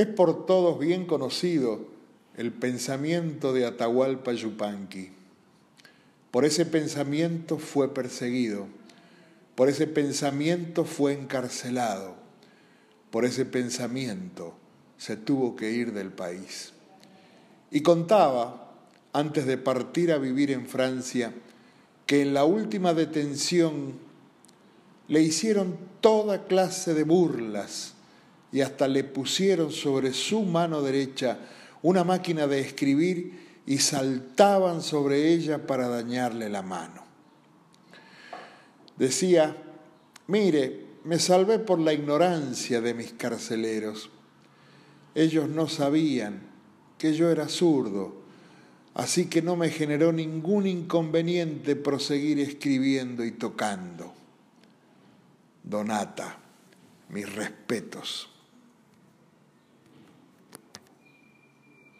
Es por todos bien conocido el pensamiento de Atahualpa Yupanqui. Por ese pensamiento fue perseguido, por ese pensamiento fue encarcelado, por ese pensamiento se tuvo que ir del país. Y contaba, antes de partir a vivir en Francia, que en la última detención le hicieron toda clase de burlas y hasta le pusieron sobre su mano derecha una máquina de escribir y saltaban sobre ella para dañarle la mano. Decía, mire, me salvé por la ignorancia de mis carceleros. Ellos no sabían que yo era zurdo, así que no me generó ningún inconveniente proseguir escribiendo y tocando. Donata, mis respetos.